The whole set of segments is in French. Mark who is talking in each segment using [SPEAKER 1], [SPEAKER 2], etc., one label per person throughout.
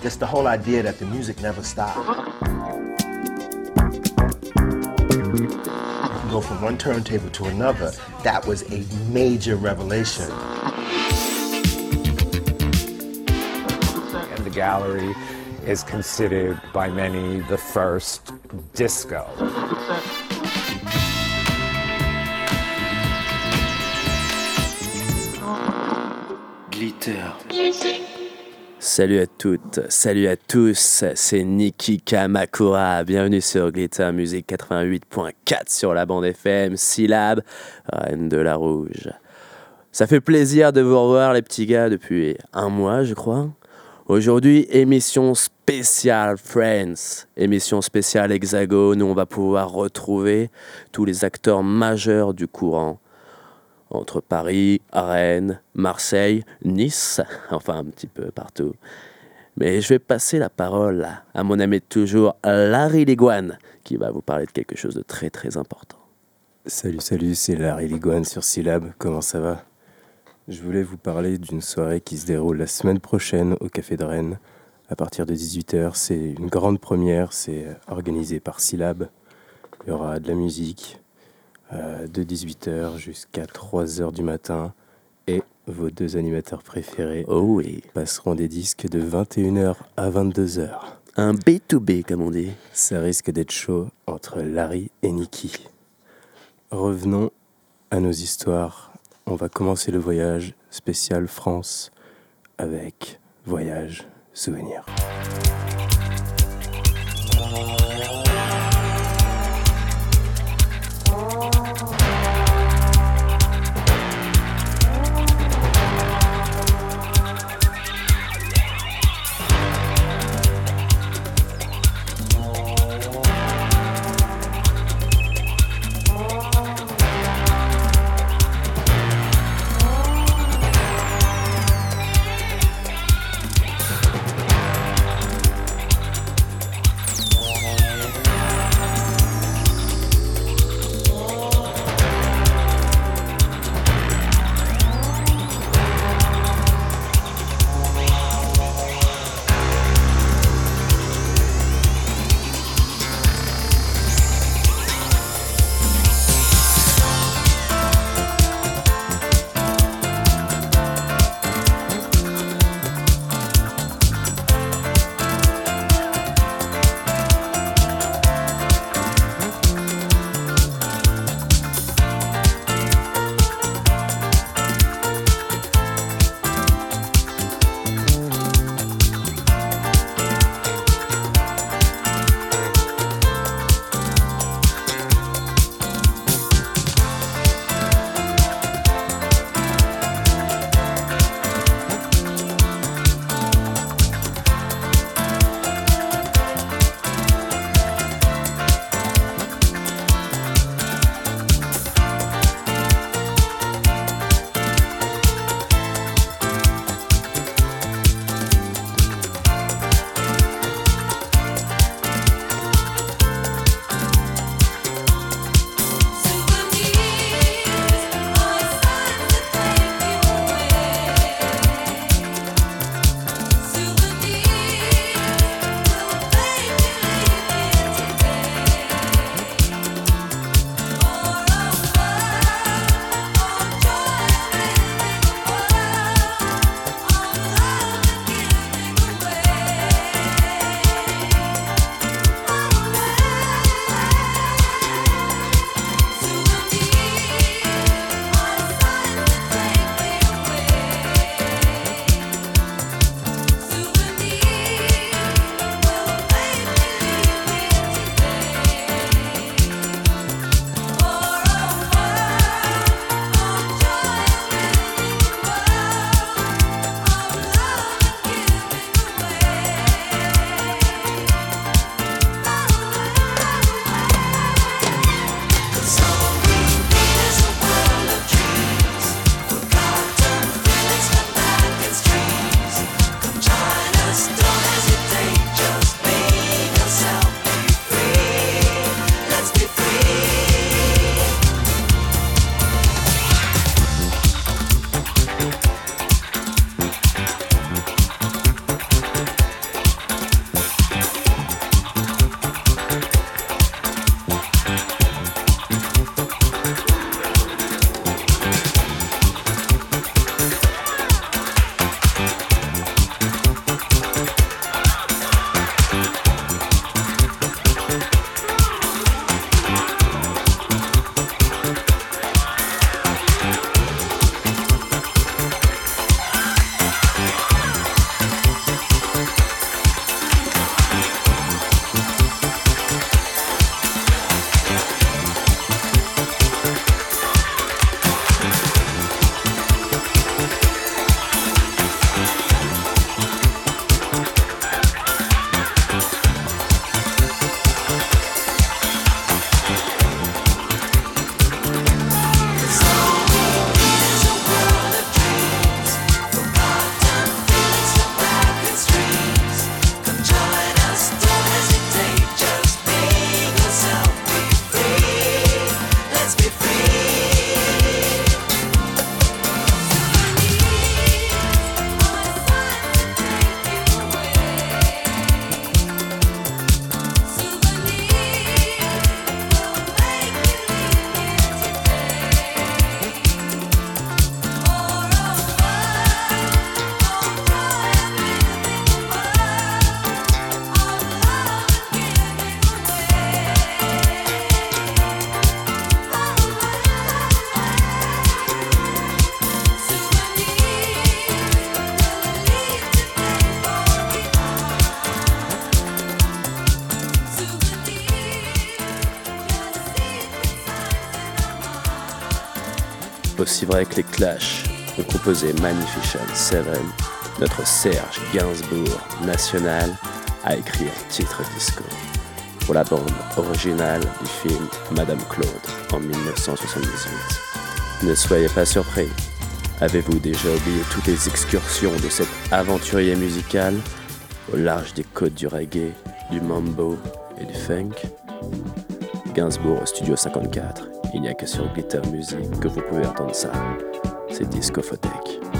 [SPEAKER 1] Just the whole idea that the music never. You go from one turntable to another, that was a major revelation.
[SPEAKER 2] And the gallery is considered by many the first disco.
[SPEAKER 3] Salut à toutes, salut à tous, c'est Niki Kamakura. Bienvenue sur Glitter Music 88.4 sur la bande FM, syllabe, Reine de la Rouge. Ça fait plaisir de vous revoir les petits gars depuis un mois je crois. Aujourd'hui, émission spéciale Friends, émission spéciale Hexagone où on va pouvoir retrouver tous les acteurs majeurs du courant entre Paris, Rennes, Marseille, Nice, enfin un petit peu partout. Mais je vais passer la parole à mon ami de toujours, Larry Liguane, qui va vous parler de quelque chose de très très important.
[SPEAKER 4] Salut, salut, c'est Larry Liguane sur Syllab, comment ça va? Je voulais vous parler d'une soirée qui se déroule la semaine prochaine au Café de Rennes, à partir de 18h. C'est une grande première, c'est organisé par Syllab. Il y aura de la musique, euh, de 18h jusqu'à 3h du matin. Et vos deux animateurs préférés
[SPEAKER 3] Oh oui,
[SPEAKER 4] passeront des disques de 21h à 22h.
[SPEAKER 3] un B2B comme on dit.
[SPEAKER 4] Ça risque d'être chaud entre Larry et Nikki. Revenons à nos histoires. On va commencer le voyage spécial France avec Voyage Souvenir.
[SPEAKER 3] Vrai que les Clash ont composé Magnificent Seven, notre Serge Gainsbourg national a écrit un titre disco pour la bande originale du film Madame Claude en 1978. Ne soyez pas surpris. Avez-vous déjà oublié toutes les excursions de cet aventurier musical au large des côtes du reggae, du mambo et du funk? Gainsbourg studio 54. Il n'y a que sur Glitter Music que vous pouvez entendre ça. C'est Discophotech.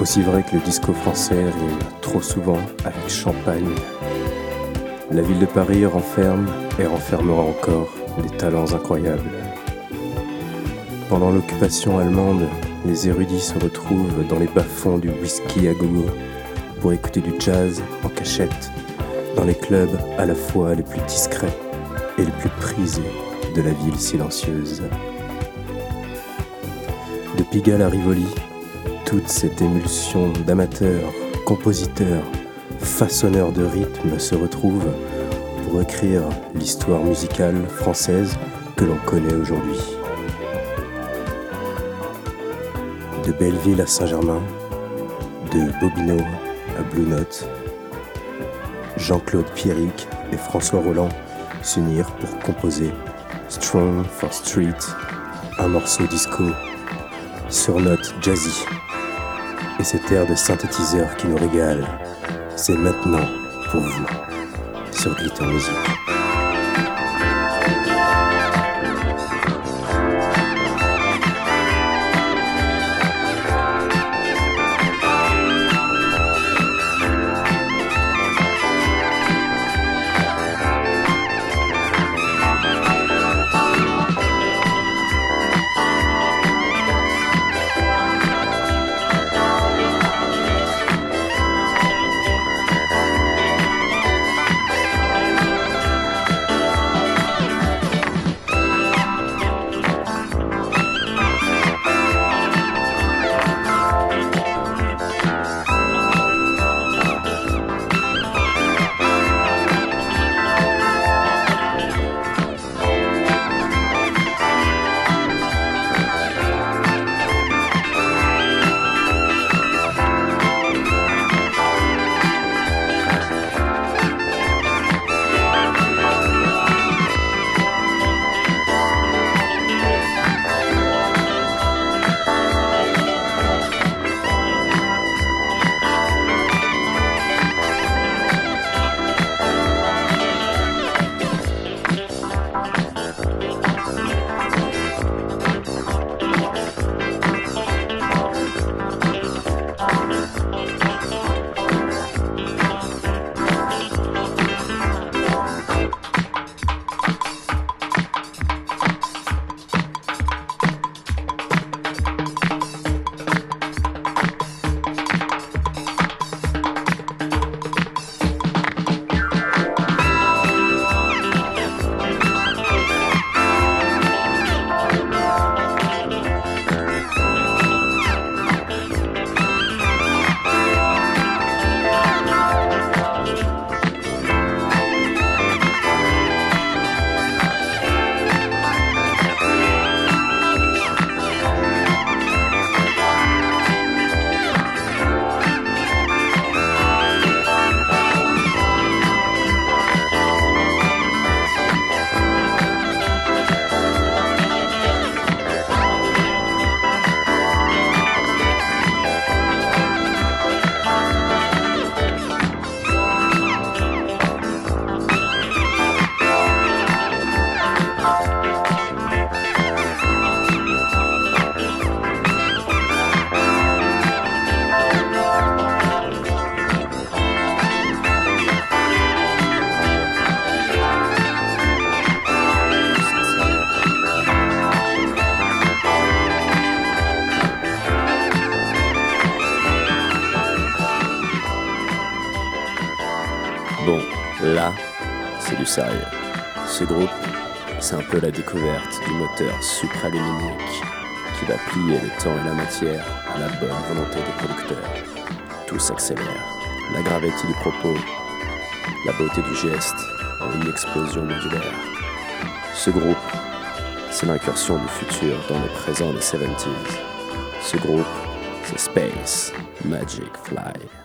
[SPEAKER 4] Aussi vrai que le disco français rime trop souvent avec champagne. La ville de Paris renferme et renfermera encore des talents incroyables. Pendant l'occupation allemande, les érudits se retrouvent dans les bas-fonds du whisky à gogo pour écouter du jazz en cachette dans les clubs à la fois les plus discrets et les plus prisés de la ville silencieuse. De Pigalle à Rivoli, toute cette émulsion d'amateurs, compositeurs, façonneurs de rythme se retrouve pour écrire l'histoire musicale française que l'on connaît aujourd'hui. De Belleville à Saint-Germain, de Bobino à Blue Note, Jean-Claude Pierrick et François Roland s'unirent pour composer Strong for Street, un morceau disco sur note jazzy. Et cet air de synthétiseur qui nous régale, c'est maintenant pour vous sur Glitter Music.
[SPEAKER 3] Peu la découverte du moteur supraluminique qui va plier le temps et la matière à la bonne volonté des producteurs. Tout s'accélère. La gravité du propos, la beauté du geste en une explosion modulaire. Ce groupe, c'est l'incursion du futur dans le présent des 70s. Ce groupe, c'est Space Magic Fly.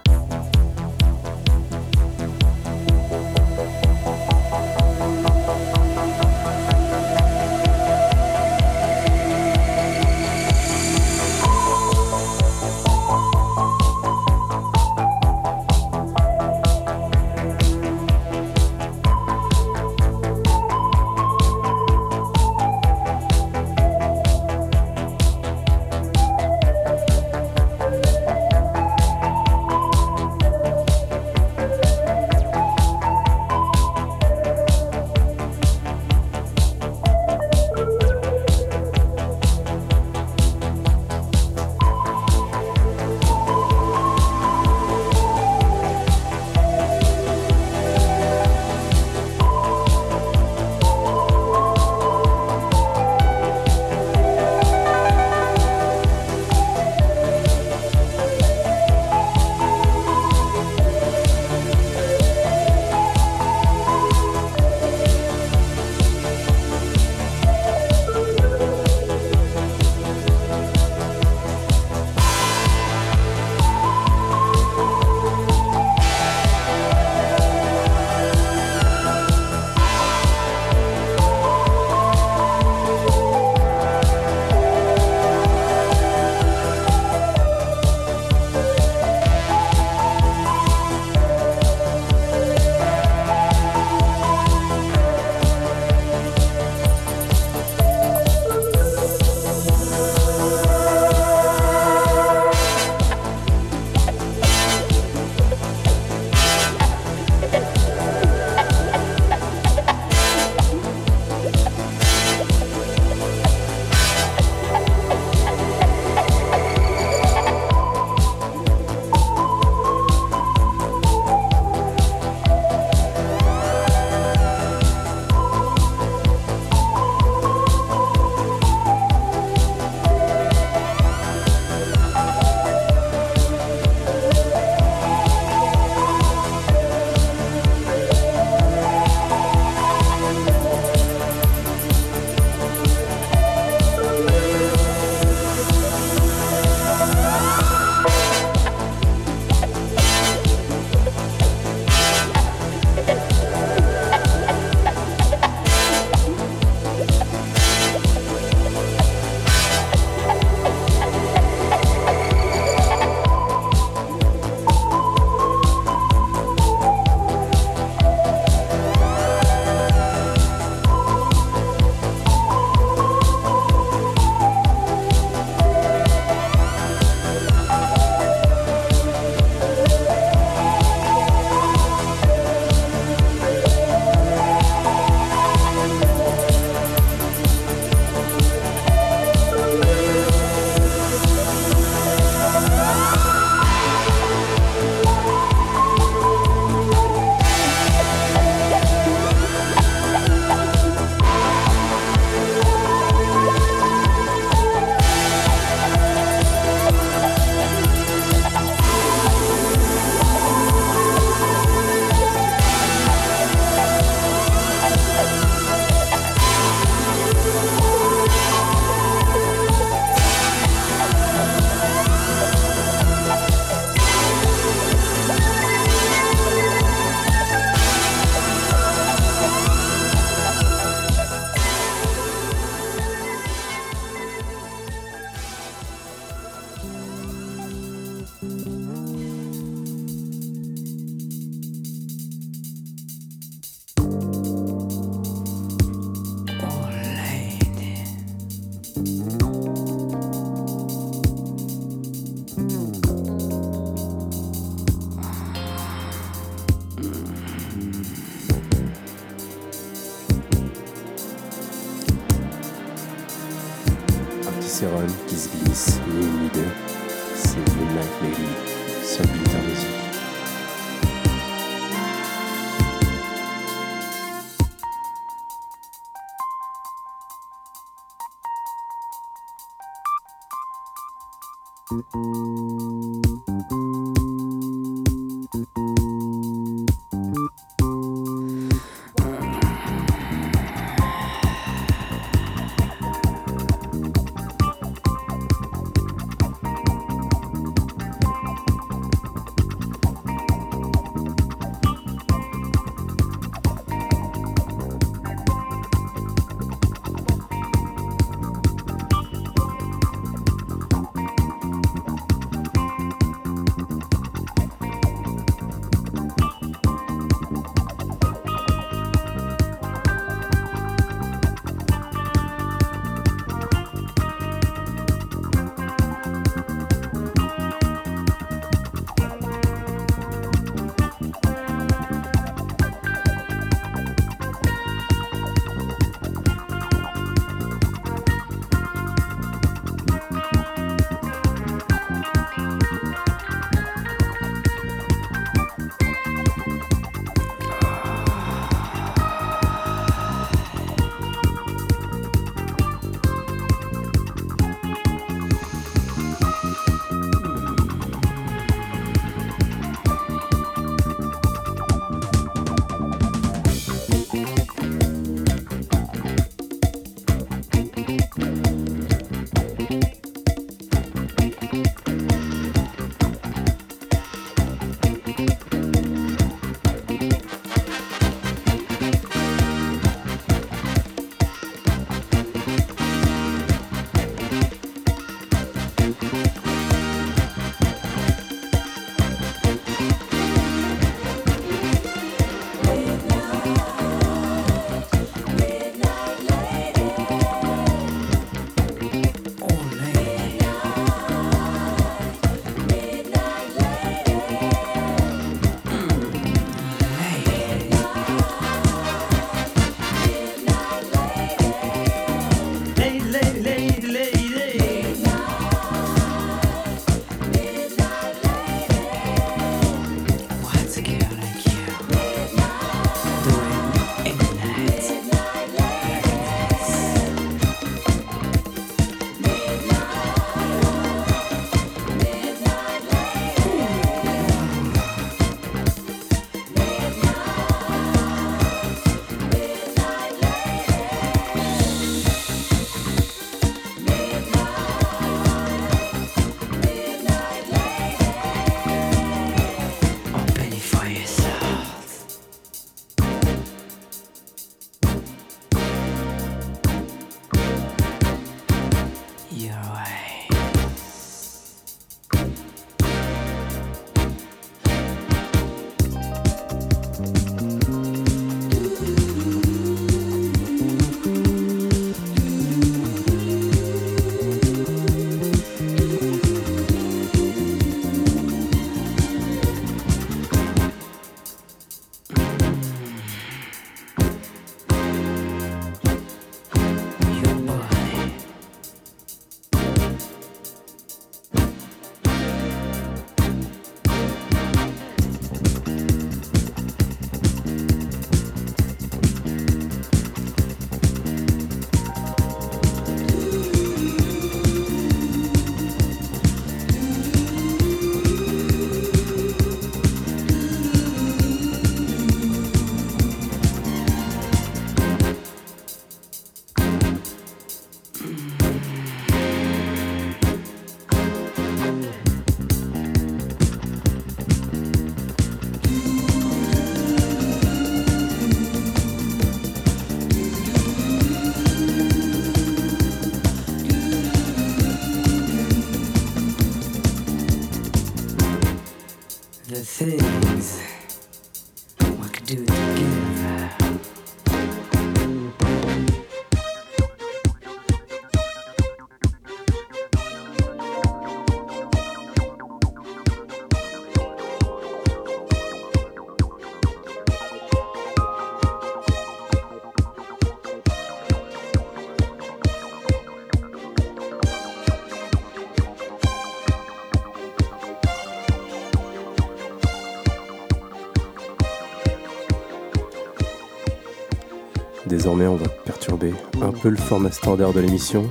[SPEAKER 4] Désormais, on va perturber un peu le format standard de l'émission,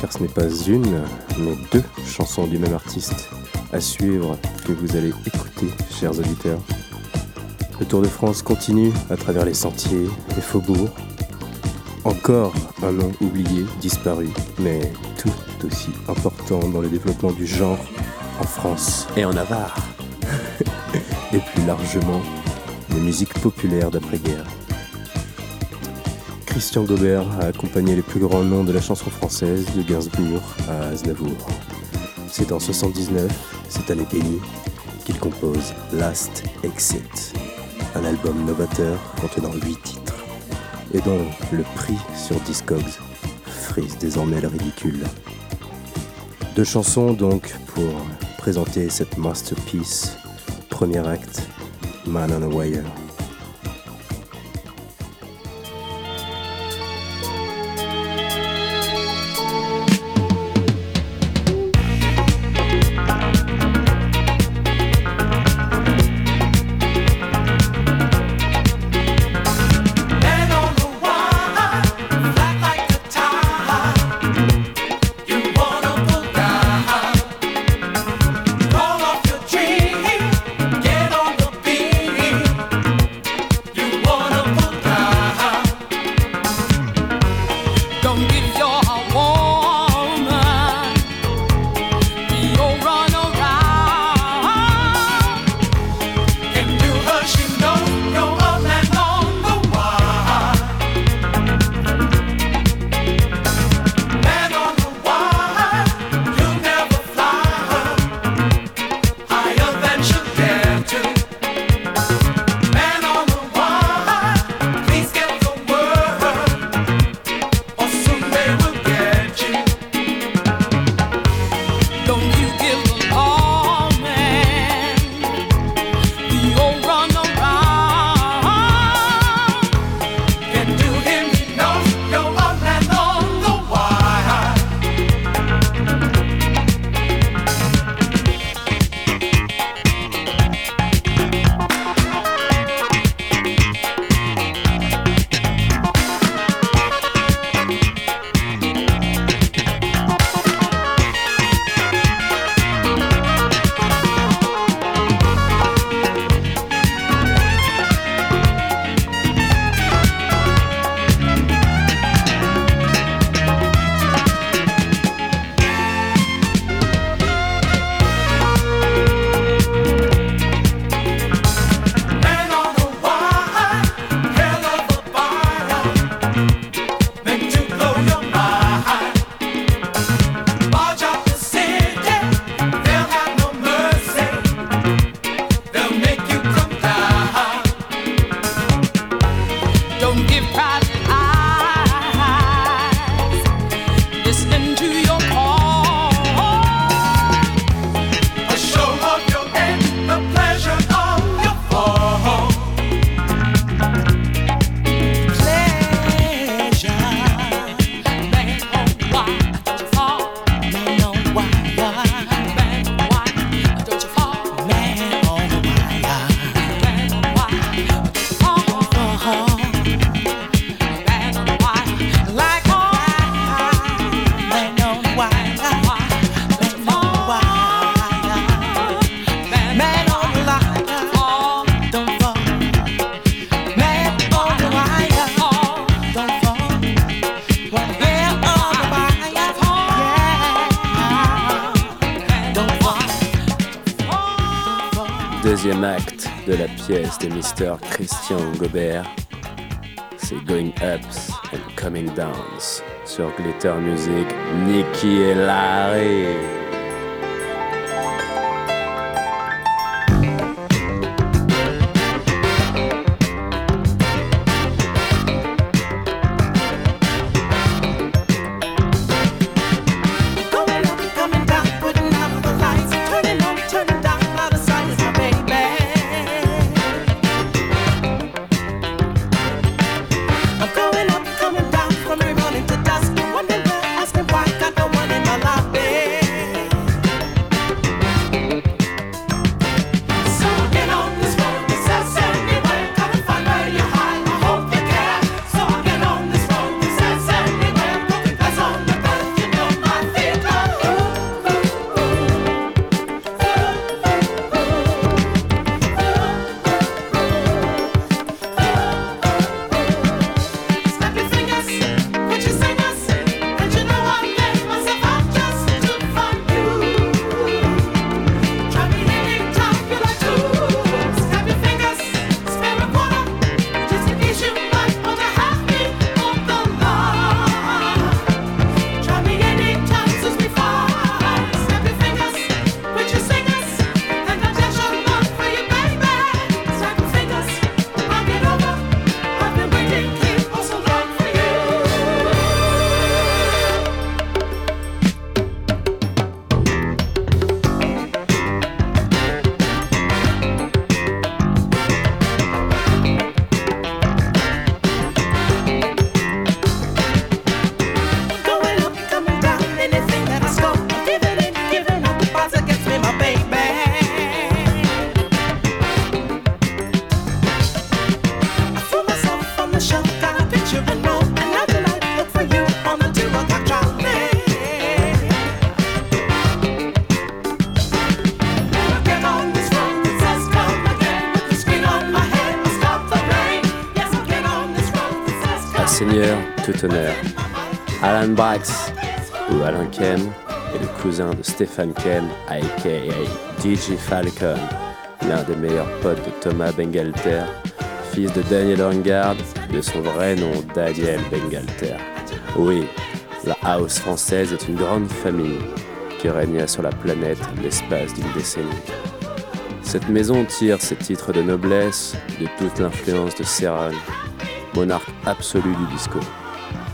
[SPEAKER 4] car ce n'est pas une, mais deux chansons du même artiste à suivre que vous allez écouter, chers auditeurs. Le Tour de France continue à travers les sentiers, les faubourgs. Encore un nom oublié, disparu, mais tout aussi important dans le développement du genre en France
[SPEAKER 3] et en Navarre.
[SPEAKER 4] et plus largement, les musiques populaires d'après-guerre. Christian Gobert a accompagné les plus grands noms de la chanson française, de Gainsbourg à Aznavour. C'est en 79, cette année bénie, qu'il compose Last Exit, un album novateur contenant 8 titres, et dont le prix sur Discogs frise désormais le ridicule. Deux chansons donc pour présenter cette masterpiece. Premier acte, Man on a Wire.
[SPEAKER 3] De Mr. Christian Gobert. C'est Going Ups and Coming Downs sur Glitter Music, Nicky et Larry.
[SPEAKER 5] Honneur. Alan Brax, ou Alan Kem, est le cousin de Stephen Kem, aka DJ Falcon, l'un des meilleurs potes de Thomas Bengalter, fils de Daniel Hangard, de son vrai nom Daniel Bengalter. Oui, la house française est une grande famille qui régna sur la planète l'espace d'une décennie. Cette maison tire ses titres de noblesse de toute l'influence de Serran, monarque absolu du disco.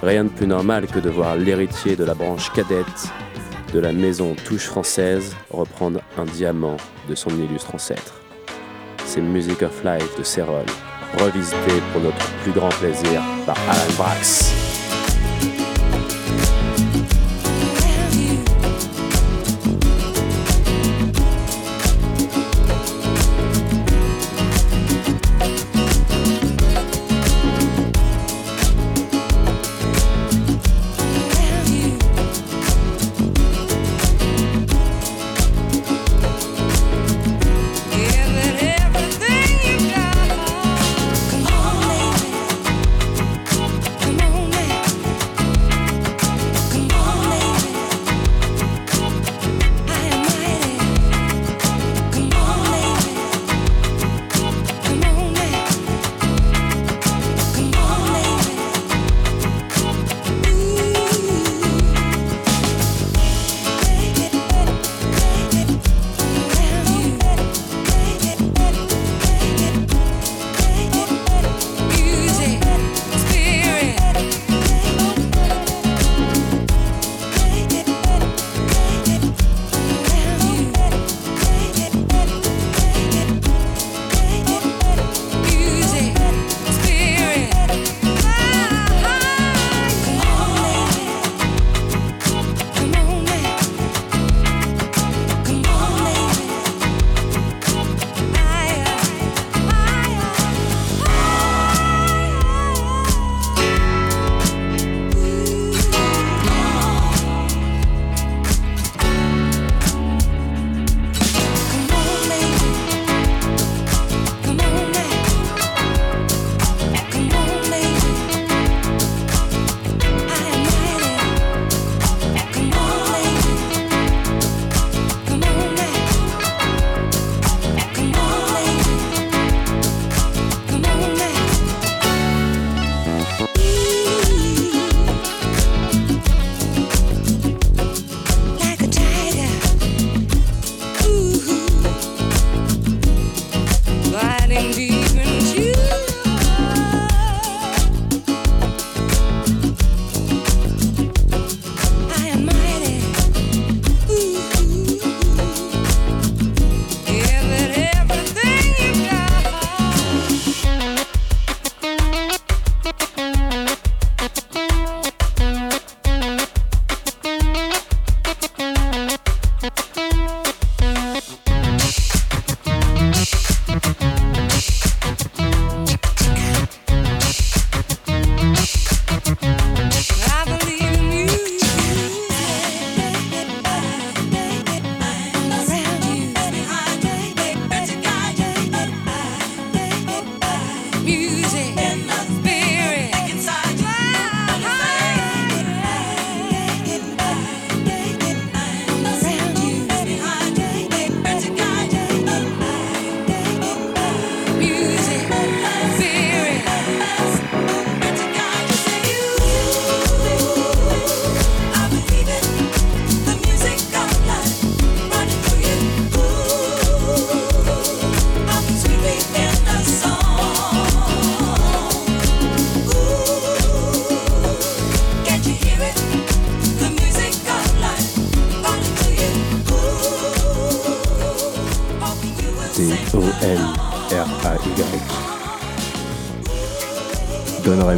[SPEAKER 5] Rien de plus normal que de voir l'héritier de la branche cadette de la maison Touche Française reprendre un diamant de son illustre ancêtre. C'est Music of Life de Serron, revisité pour notre plus grand plaisir par Alan Brax.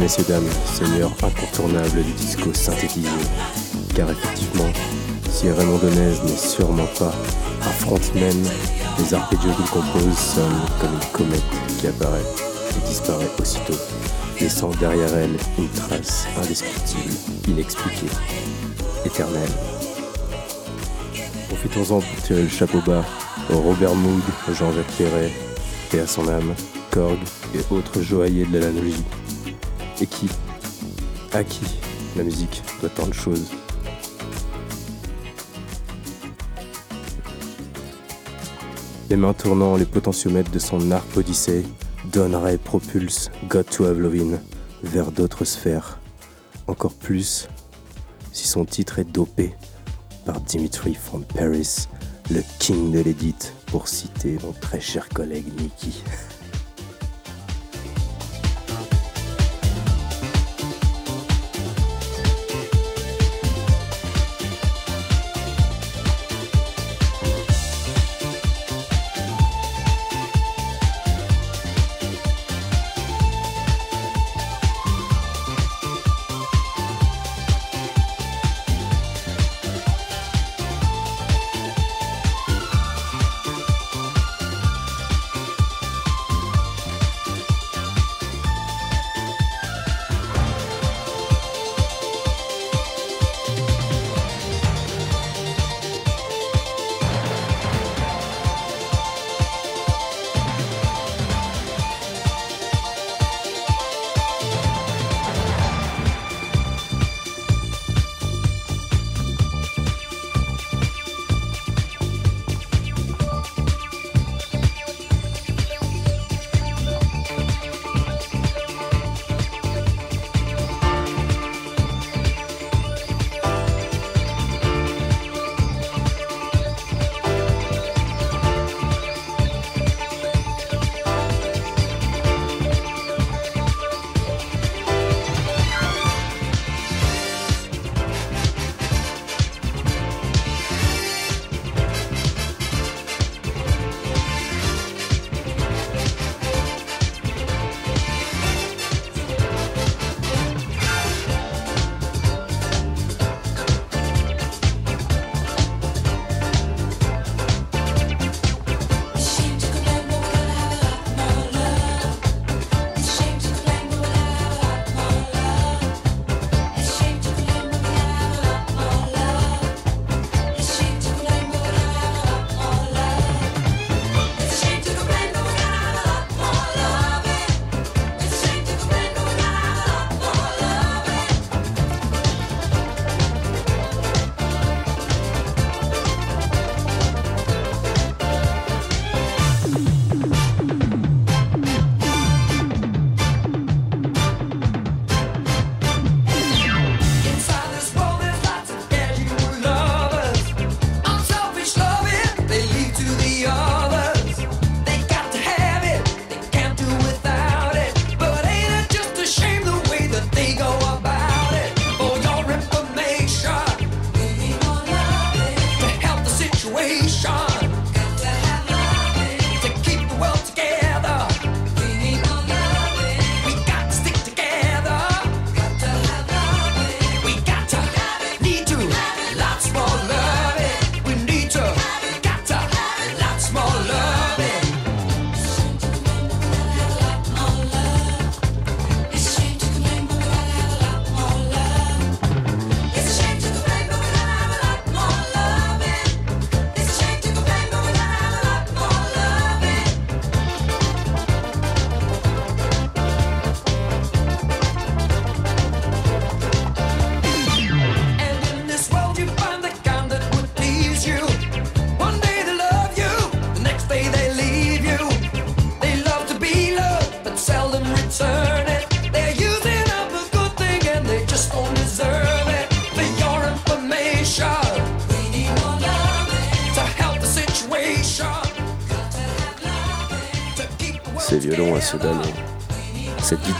[SPEAKER 4] Messieurs, dames, seigneur incontournable du disco synthétisé. Car effectivement, si Raymond Donez n'est sûrement pas un frontman, les arpégios qu'il compose sonnent comme une comète qui apparaît et disparaît aussitôt, laissant derrière elle une trace indescriptible, inexpliquée, éternelle. Profitons-en pour tirer le chapeau bas au Robert Moog, Jean-Jacques Perret, et à son âme, Korg et autres joailliers de l'analogie et qui,
[SPEAKER 6] À qui la musique doit tant de choses Les mains tournant les potentiomètres de son arc Odyssée, donnerait propulse God to Have Lovin vers d'autres sphères. Encore plus si son titre est dopé par Dimitri from Paris, le king de l'édit, pour citer mon très cher collègue Nicky.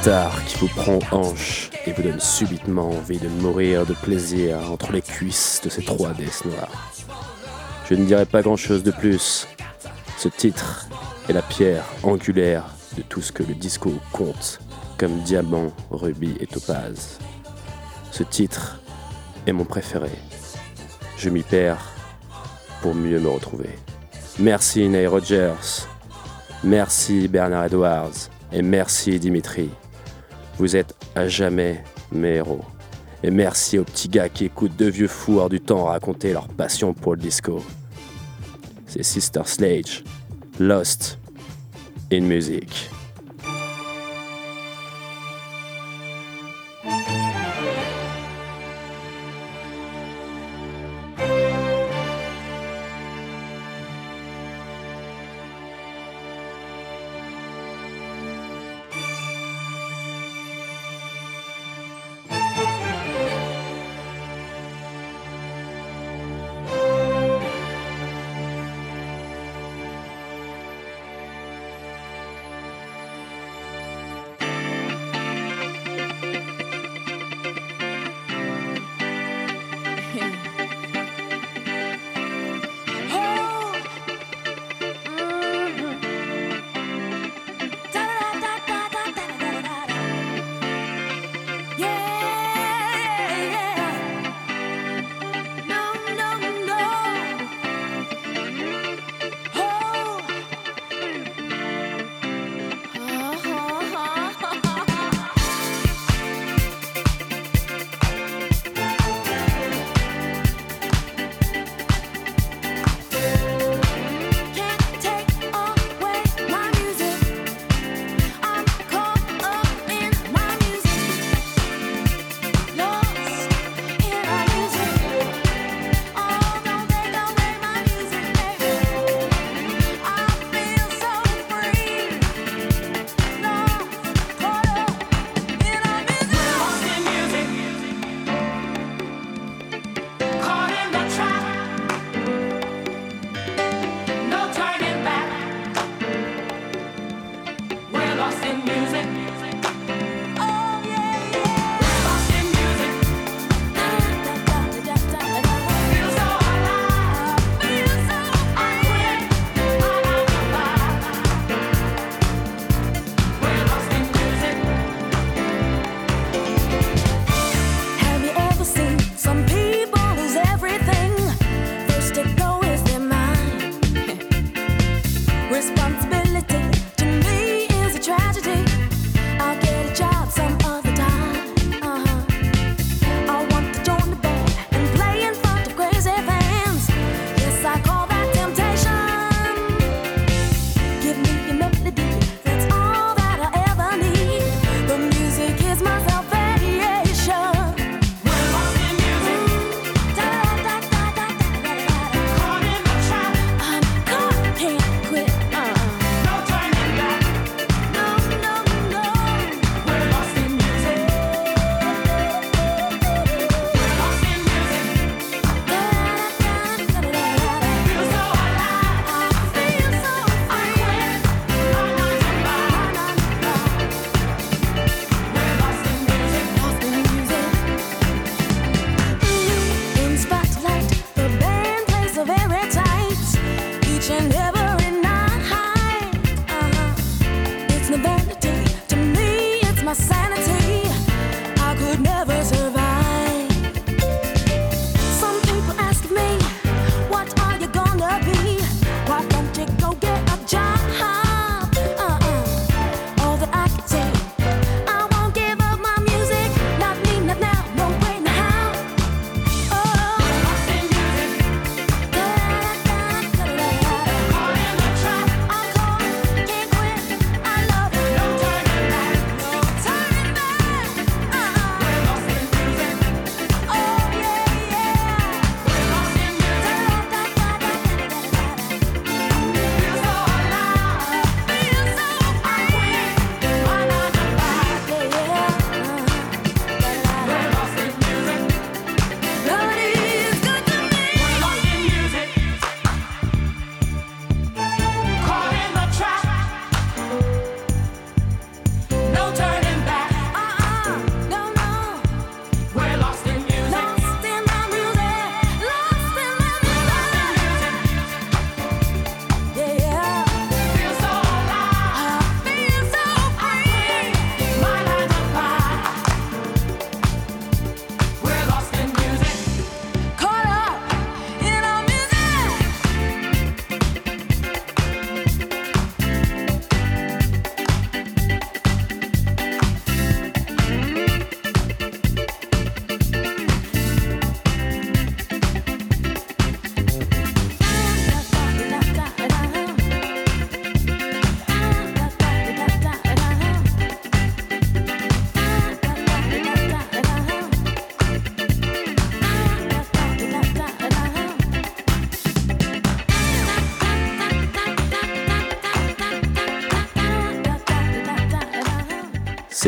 [SPEAKER 3] Qui vous prend hanche et vous donne subitement envie de mourir de plaisir entre les cuisses de ces trois Death noirs. Je ne dirai pas grand chose de plus. Ce titre est la pierre angulaire de tout ce que le disco compte comme diamant, rubis et topaz. Ce titre est mon préféré. Je m'y perds pour mieux me retrouver. Merci Ney Rogers. Merci Bernard Edwards. Et merci Dimitri. Vous êtes à jamais mes héros. Et merci aux petits gars qui écoutent deux vieux fous hors du temps raconter leur passion pour le disco. C'est Sister Sledge, Lost in Music.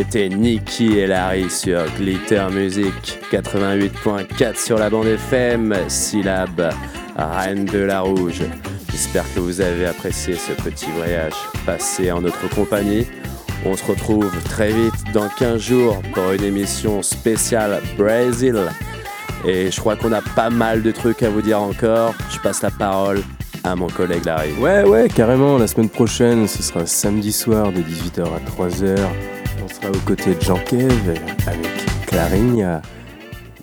[SPEAKER 3] C'était Nicky et Larry sur Glitter Music 88.4 sur la bande FM, syllabe Reine de la Rouge. J'espère que vous avez apprécié ce petit voyage passé en notre compagnie. On se retrouve très vite dans 15 jours pour une émission spéciale Brésil. Et je crois qu'on a pas mal de trucs à vous dire encore. Je passe la parole à mon collègue Larry.
[SPEAKER 4] Ouais, ouais, carrément. La semaine prochaine, ce sera samedi soir de 18h à 3h. On sera aux côtés de Jean Kev avec Clarigne.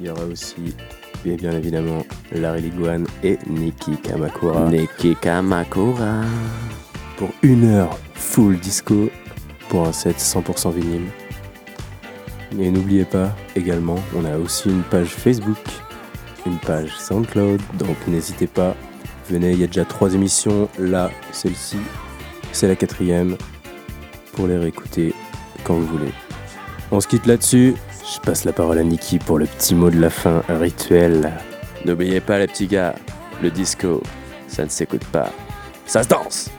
[SPEAKER 4] Il y aura aussi, bien, bien évidemment, Larry Liguan et Nikki Kamakura.
[SPEAKER 3] Nikki Kamakura.
[SPEAKER 4] Pour une heure full disco pour un set 100% vinyle. Et n'oubliez pas, également, on a aussi une page Facebook, une page SoundCloud, donc n'hésitez pas, venez, il y a déjà trois émissions, là, celle-ci, c'est la quatrième, pour les réécouter quand vous voulez. On se quitte là-dessus, je passe la parole à Niki pour le petit mot de la fin rituel.
[SPEAKER 3] N'oubliez pas les petits gars, le disco, ça ne s'écoute pas, ça se danse